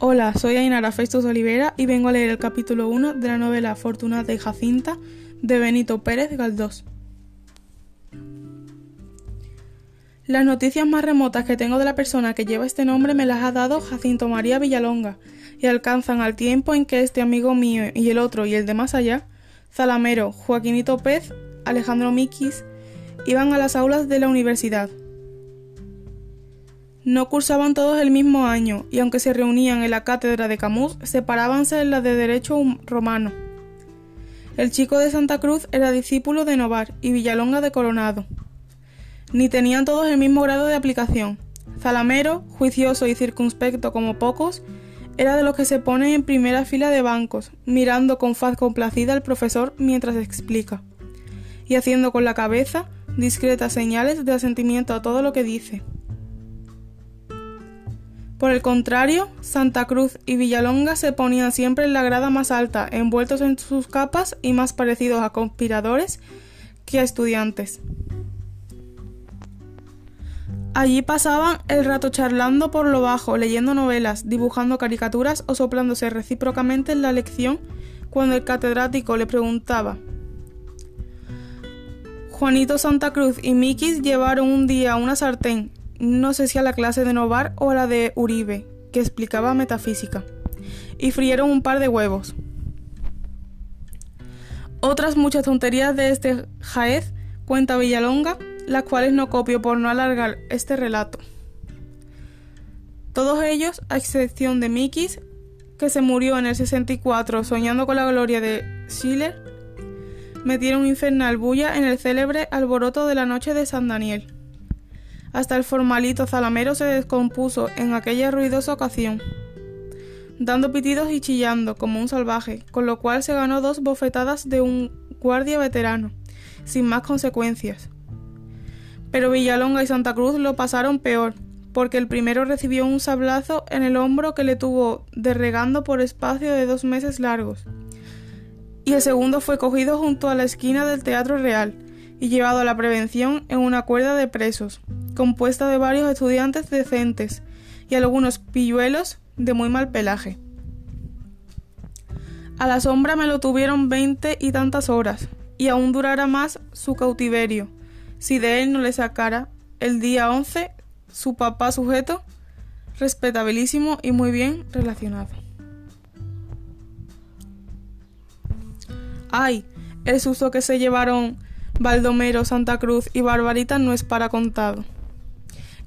Hola, soy Ainara Festus Olivera y vengo a leer el capítulo 1 de la novela Fortunata y Jacinta de Benito Pérez Galdós. Las noticias más remotas que tengo de la persona que lleva este nombre me las ha dado Jacinto María Villalonga y alcanzan al tiempo en que este amigo mío y el otro y el de más allá, Zalamero, Joaquinito Pez, Alejandro Miquis, iban a las aulas de la universidad. No cursaban todos el mismo año, y aunque se reunían en la cátedra de Camus, separábanse en la de Derecho Romano. El chico de Santa Cruz era discípulo de Novar y Villalonga de Coronado. Ni tenían todos el mismo grado de aplicación. Zalamero, juicioso y circunspecto como pocos, era de los que se ponen en primera fila de bancos, mirando con faz complacida al profesor mientras explica, y haciendo con la cabeza discretas señales de asentimiento a todo lo que dice. Por el contrario, Santa Cruz y Villalonga se ponían siempre en la grada más alta, envueltos en sus capas y más parecidos a conspiradores que a estudiantes. Allí pasaban el rato charlando por lo bajo, leyendo novelas, dibujando caricaturas o soplándose recíprocamente en la lección cuando el catedrático le preguntaba. Juanito Santa Cruz y Mikis llevaron un día una sartén no sé si a la clase de Novar o a la de Uribe, que explicaba metafísica, y frieron un par de huevos. Otras muchas tonterías de este Jaez cuenta Villalonga, las cuales no copio por no alargar este relato. Todos ellos, a excepción de Mikis, que se murió en el 64 soñando con la gloria de Schiller, metieron infernal bulla en el célebre alboroto de la noche de San Daniel. Hasta el formalito zalamero se descompuso en aquella ruidosa ocasión, dando pitidos y chillando como un salvaje, con lo cual se ganó dos bofetadas de un guardia veterano, sin más consecuencias. Pero Villalonga y Santa Cruz lo pasaron peor, porque el primero recibió un sablazo en el hombro que le tuvo derregando por espacio de dos meses largos, y el segundo fue cogido junto a la esquina del Teatro Real y llevado a la prevención en una cuerda de presos, compuesta de varios estudiantes decentes y algunos pilluelos de muy mal pelaje. A la sombra me lo tuvieron veinte y tantas horas, y aún durara más su cautiverio, si de él no le sacara el día once su papá sujeto, respetabilísimo y muy bien relacionado. Ay, el susto que se llevaron Baldomero, Santa Cruz y Barbarita no es para contado.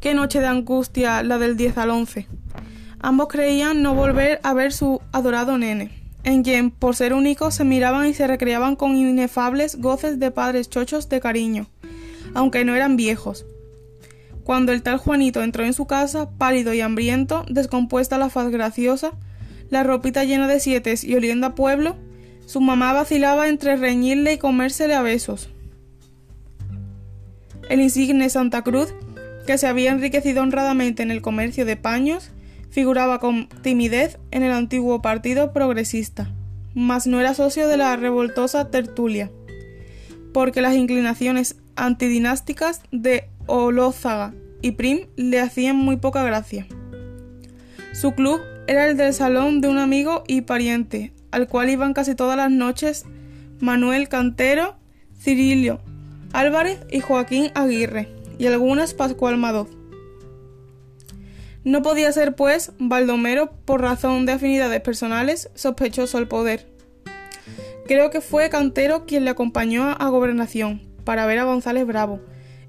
Qué noche de angustia la del 10 al 11. Ambos creían no volver a ver su adorado nene, en quien, por ser únicos, se miraban y se recreaban con inefables goces de padres chochos de cariño, aunque no eran viejos. Cuando el tal Juanito entró en su casa, pálido y hambriento, descompuesta la faz graciosa, la ropita llena de sietes y oliendo a pueblo, su mamá vacilaba entre reñirle y comérsele a besos. El insigne Santa Cruz que se había enriquecido honradamente en el comercio de paños, figuraba con timidez en el antiguo partido progresista, mas no era socio de la revoltosa tertulia, porque las inclinaciones antidinásticas de Olózaga y Prim le hacían muy poca gracia. Su club era el del salón de un amigo y pariente, al cual iban casi todas las noches Manuel Cantero, Cirilio Álvarez y Joaquín Aguirre y algunas Pascual Madoz. No podía ser, pues, Baldomero, por razón de afinidades personales, sospechoso al poder. Creo que fue Cantero quien le acompañó a gobernación, para ver a González Bravo,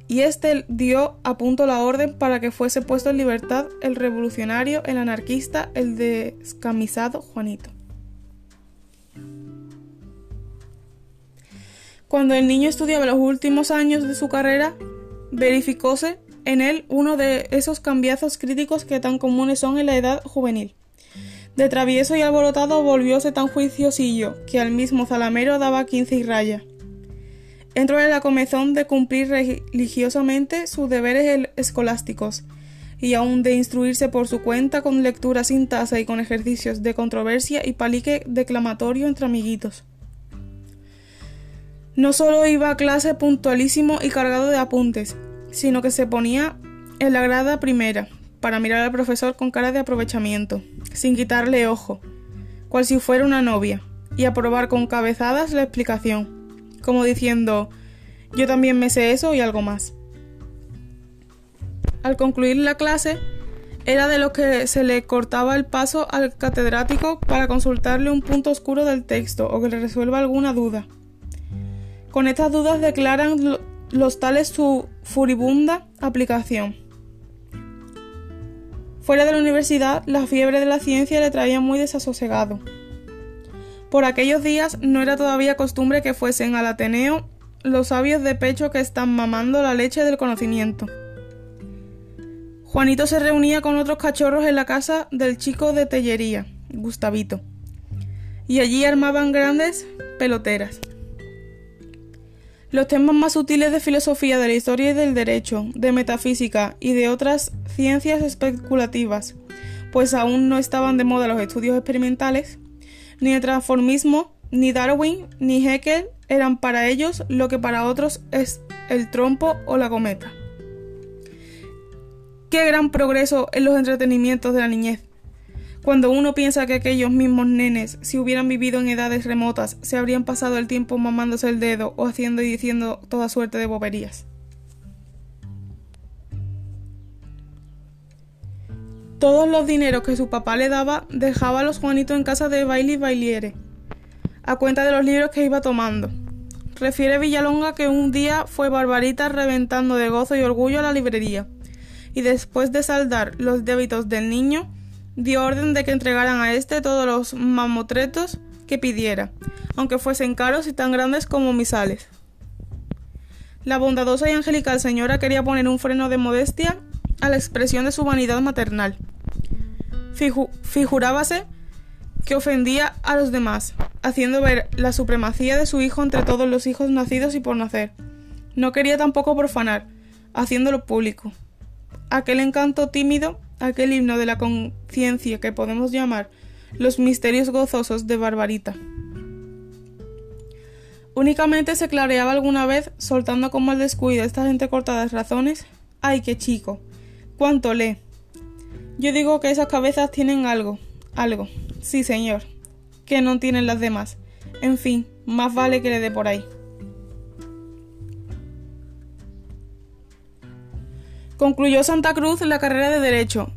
y éste dio a punto la orden para que fuese puesto en libertad el revolucionario, el anarquista, el descamisado Juanito. Cuando el niño estudiaba los últimos años de su carrera, verificóse en él uno de esos cambiazos críticos que tan comunes son en la edad juvenil. De travieso y alborotado volvióse tan juiciosillo que al mismo Zalamero daba quince y raya. Entró en la comezón de cumplir religiosamente sus deberes escolásticos y aun de instruirse por su cuenta con lectura sin tasa y con ejercicios de controversia y palique declamatorio entre amiguitos. No solo iba a clase puntualísimo y cargado de apuntes, sino que se ponía en la grada primera, para mirar al profesor con cara de aprovechamiento, sin quitarle ojo, cual si fuera una novia, y aprobar con cabezadas la explicación, como diciendo yo también me sé eso y algo más. Al concluir la clase, era de los que se le cortaba el paso al catedrático para consultarle un punto oscuro del texto o que le resuelva alguna duda. Con estas dudas declaran los tales su furibunda aplicación. Fuera de la universidad, la fiebre de la ciencia le traía muy desasosegado. Por aquellos días no era todavía costumbre que fuesen al Ateneo los sabios de pecho que están mamando la leche del conocimiento. Juanito se reunía con otros cachorros en la casa del chico de tellería, Gustavito, y allí armaban grandes peloteras. Los temas más sutiles de filosofía, de la historia y del derecho, de metafísica y de otras ciencias especulativas, pues aún no estaban de moda los estudios experimentales, ni el transformismo, ni Darwin, ni Haeckel eran para ellos lo que para otros es el trompo o la cometa. Qué gran progreso en los entretenimientos de la niñez. Cuando uno piensa que aquellos mismos nenes, si hubieran vivido en edades remotas, se habrían pasado el tiempo mamándose el dedo o haciendo y diciendo toda suerte de boberías. Todos los dineros que su papá le daba dejaba a los Juanitos en casa de Bailey Bailiere, a cuenta de los libros que iba tomando. Refiere Villalonga que un día fue Barbarita reventando de gozo y orgullo a la librería y después de saldar los débitos del niño, dio orden de que entregaran a éste todos los mamotretos que pidiera, aunque fuesen caros y tan grandes como misales. La bondadosa y angelical señora quería poner un freno de modestia a la expresión de su vanidad maternal. figurábase que ofendía a los demás, haciendo ver la supremacía de su hijo entre todos los hijos nacidos y por nacer. No quería tampoco profanar, haciéndolo público aquel encanto tímido, aquel himno de la conciencia que podemos llamar los misterios gozosos de Barbarita. Únicamente se clareaba alguna vez, soltando como el descuido estas entrecortadas razones. ¡Ay, qué chico! ¡Cuánto lee! Yo digo que esas cabezas tienen algo, algo. Sí, señor. Que no tienen las demás. En fin, más vale que le dé por ahí. Concluyó Santa Cruz la carrera de Derecho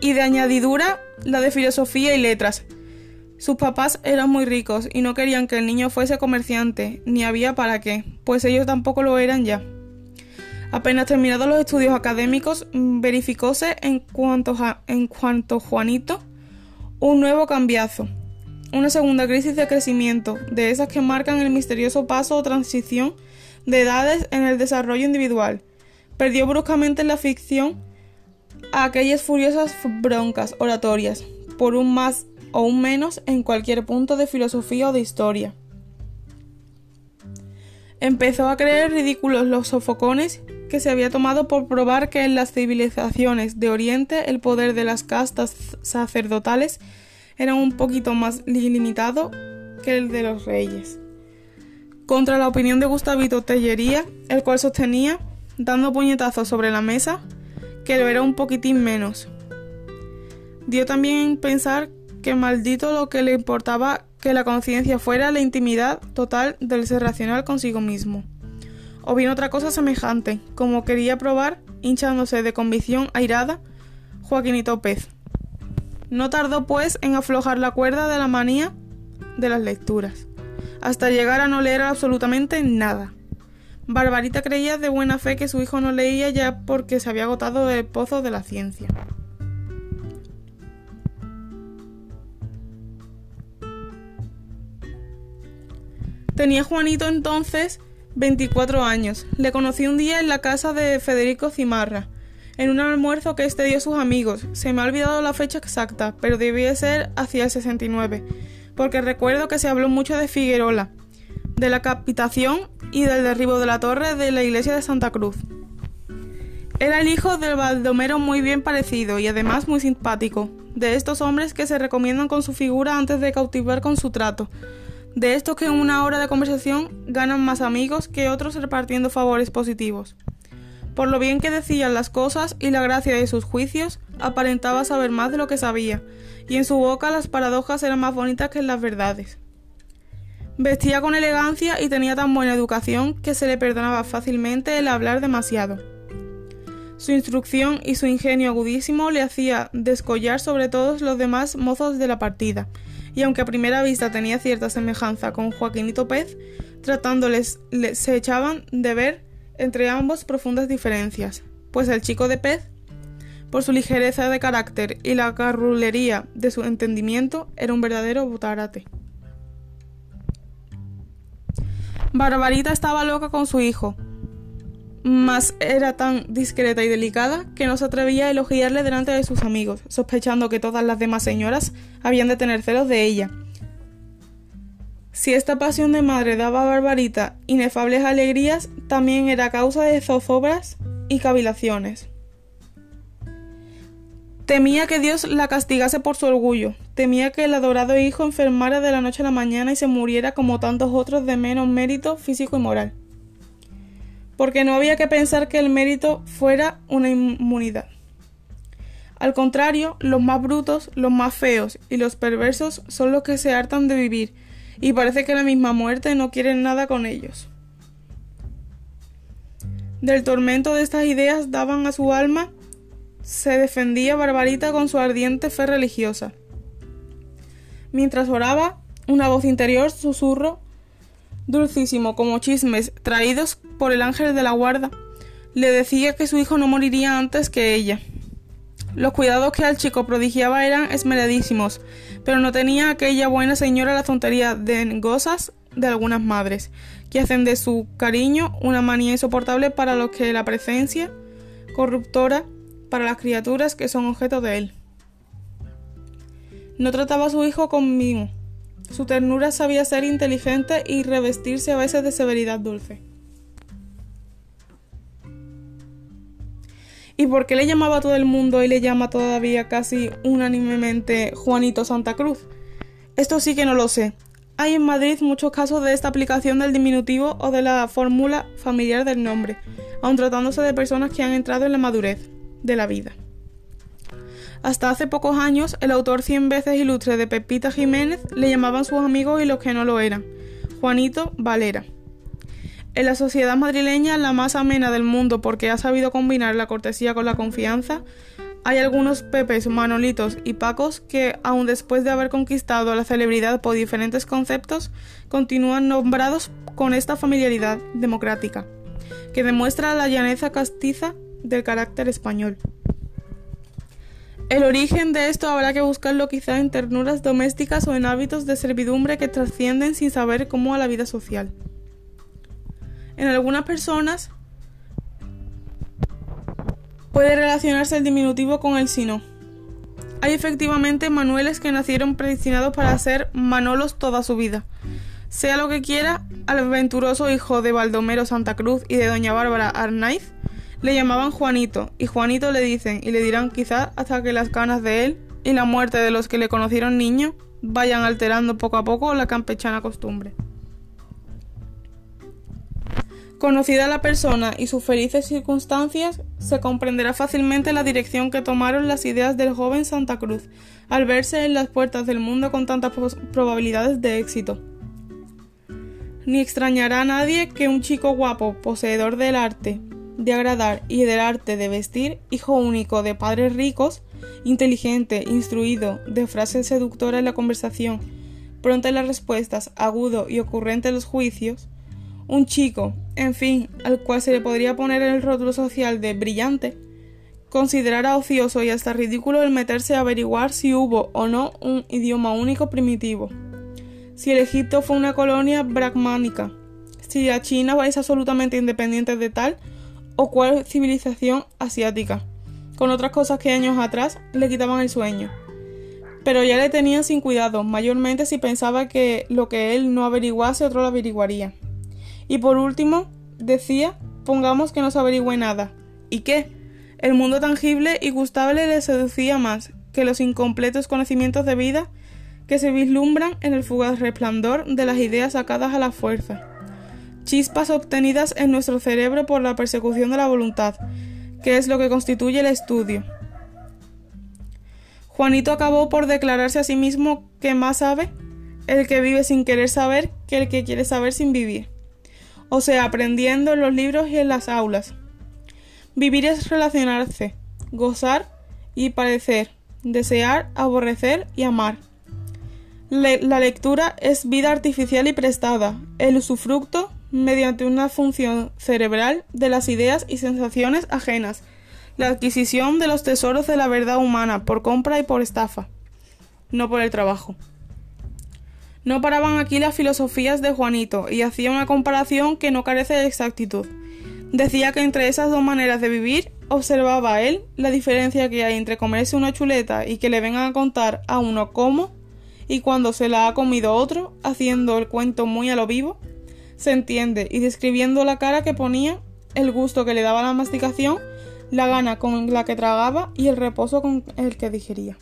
y de añadidura la de Filosofía y Letras. Sus papás eran muy ricos y no querían que el niño fuese comerciante, ni había para qué, pues ellos tampoco lo eran ya. Apenas terminados los estudios académicos, verificóse en cuanto, en cuanto Juanito un nuevo cambiazo, una segunda crisis de crecimiento, de esas que marcan el misterioso paso o transición de edades en el desarrollo individual perdió bruscamente en la ficción a aquellas furiosas broncas oratorias, por un más o un menos en cualquier punto de filosofía o de historia. Empezó a creer ridículos los sofocones que se había tomado por probar que en las civilizaciones de Oriente el poder de las castas sacerdotales era un poquito más limitado que el de los reyes. Contra la opinión de Gustavito Tellería, el cual sostenía dando puñetazos sobre la mesa, que lo era un poquitín menos. Dio también pensar que maldito lo que le importaba que la conciencia fuera la intimidad total del ser racional consigo mismo. O bien otra cosa semejante, como quería probar, hinchándose de convicción airada, Joaquinito Pez. No tardó pues en aflojar la cuerda de la manía de las lecturas, hasta llegar a no leer absolutamente nada. Barbarita creía de buena fe que su hijo no leía ya porque se había agotado el pozo de la ciencia. Tenía Juanito entonces 24 años. Le conocí un día en la casa de Federico Cimarra, en un almuerzo que este dio a sus amigos. Se me ha olvidado la fecha exacta, pero debía ser hacia el 69, porque recuerdo que se habló mucho de Figuerola, de la capitación y del derribo de la torre de la iglesia de Santa Cruz. Era el hijo del Baldomero muy bien parecido y además muy simpático, de estos hombres que se recomiendan con su figura antes de cautivar con su trato, de estos que en una hora de conversación ganan más amigos que otros repartiendo favores positivos. Por lo bien que decían las cosas y la gracia de sus juicios, aparentaba saber más de lo que sabía, y en su boca las paradojas eran más bonitas que las verdades. Vestía con elegancia y tenía tan buena educación que se le perdonaba fácilmente el hablar demasiado. Su instrucción y su ingenio agudísimo le hacía descollar sobre todos los demás mozos de la partida, y aunque a primera vista tenía cierta semejanza con Joaquinito Pez, tratándoles se echaban de ver entre ambos profundas diferencias, pues el chico de Pez, por su ligereza de carácter y la carrulería de su entendimiento, era un verdadero butarate. Barbarita estaba loca con su hijo, mas era tan discreta y delicada que no se atrevía a elogiarle delante de sus amigos, sospechando que todas las demás señoras habían de tener celos de ella. Si esta pasión de madre daba a Barbarita inefables alegrías, también era causa de zozobras y cavilaciones. Temía que Dios la castigase por su orgullo, temía que el adorado hijo enfermara de la noche a la mañana y se muriera como tantos otros de menos mérito físico y moral porque no había que pensar que el mérito fuera una inmunidad. Al contrario, los más brutos, los más feos y los perversos son los que se hartan de vivir, y parece que la misma muerte no quiere nada con ellos. Del tormento de estas ideas daban a su alma, se defendía Barbarita con su ardiente fe religiosa. Mientras oraba, una voz interior susurro dulcísimo como chismes traídos por el ángel de la guarda, le decía que su hijo no moriría antes que ella. Los cuidados que al chico prodigiaba eran esmeradísimos, pero no tenía aquella buena señora la tontería de gozas de algunas madres, que hacen de su cariño una manía insoportable para los que la presencia corruptora para las criaturas que son objeto de él. No trataba a su hijo conmigo, su ternura sabía ser inteligente y revestirse a veces de severidad dulce. ¿Y por qué le llamaba a todo el mundo y le llama todavía casi unánimemente Juanito Santa Cruz? Esto sí que no lo sé. Hay en Madrid muchos casos de esta aplicación del diminutivo o de la fórmula familiar del nombre, aun tratándose de personas que han entrado en la madurez de la vida. Hasta hace pocos años, el autor cien veces ilustre de Pepita Jiménez le llamaban sus amigos y los que no lo eran, Juanito Valera. En la sociedad madrileña, la más amena del mundo porque ha sabido combinar la cortesía con la confianza, hay algunos Pepes, Manolitos y Pacos que, aun después de haber conquistado la celebridad por diferentes conceptos, continúan nombrados con esta familiaridad democrática, que demuestra la llaneza castiza del carácter español. El origen de esto habrá que buscarlo quizá en ternuras domésticas o en hábitos de servidumbre que trascienden sin saber cómo a la vida social. En algunas personas puede relacionarse el diminutivo con el sino. Hay efectivamente manueles que nacieron predestinados para ser Manolos toda su vida. Sea lo que quiera, al aventuroso hijo de Baldomero Santa Cruz y de doña Bárbara Arnaiz, le llamaban Juanito, y Juanito le dicen y le dirán quizás hasta que las canas de él y la muerte de los que le conocieron niño vayan alterando poco a poco la campechana costumbre. Conocida la persona y sus felices circunstancias, se comprenderá fácilmente la dirección que tomaron las ideas del joven Santa Cruz al verse en las puertas del mundo con tantas probabilidades de éxito. Ni extrañará a nadie que un chico guapo, poseedor del arte, de agradar y del arte de vestir, hijo único de padres ricos, inteligente, instruido, de frases seductoras en la conversación, pronto en las respuestas, agudo y ocurrente en los juicios, un chico, en fin, al cual se le podría poner el rótulo social de brillante, considerara ocioso y hasta ridículo el meterse a averiguar si hubo o no un idioma único primitivo, si el Egipto fue una colonia brahmánica, si la China es absolutamente independiente de tal, o cuál civilización asiática, con otras cosas que años atrás le quitaban el sueño. Pero ya le tenían sin cuidado, mayormente si pensaba que lo que él no averiguase otro lo averiguaría. Y por último, decía, pongamos que no se averigüe nada. ¿Y qué? El mundo tangible y gustable le seducía más que los incompletos conocimientos de vida que se vislumbran en el fugaz resplandor de las ideas sacadas a la fuerza chispas obtenidas en nuestro cerebro por la persecución de la voluntad, que es lo que constituye el estudio. Juanito acabó por declararse a sí mismo que más sabe el que vive sin querer saber que el que quiere saber sin vivir. O sea, aprendiendo en los libros y en las aulas. Vivir es relacionarse, gozar y parecer, desear, aborrecer y amar. la lectura es vida artificial y prestada, el usufructo mediante una función cerebral de las ideas y sensaciones ajenas, la adquisición de los tesoros de la verdad humana por compra y por estafa, no por el trabajo. No paraban aquí las filosofías de Juanito y hacía una comparación que no carece de exactitud. Decía que entre esas dos maneras de vivir observaba él la diferencia que hay entre comerse una chuleta y que le vengan a contar a uno cómo y cuando se la ha comido otro, haciendo el cuento muy a lo vivo, se entiende y describiendo la cara que ponía, el gusto que le daba la masticación, la gana con la que tragaba y el reposo con el que digería.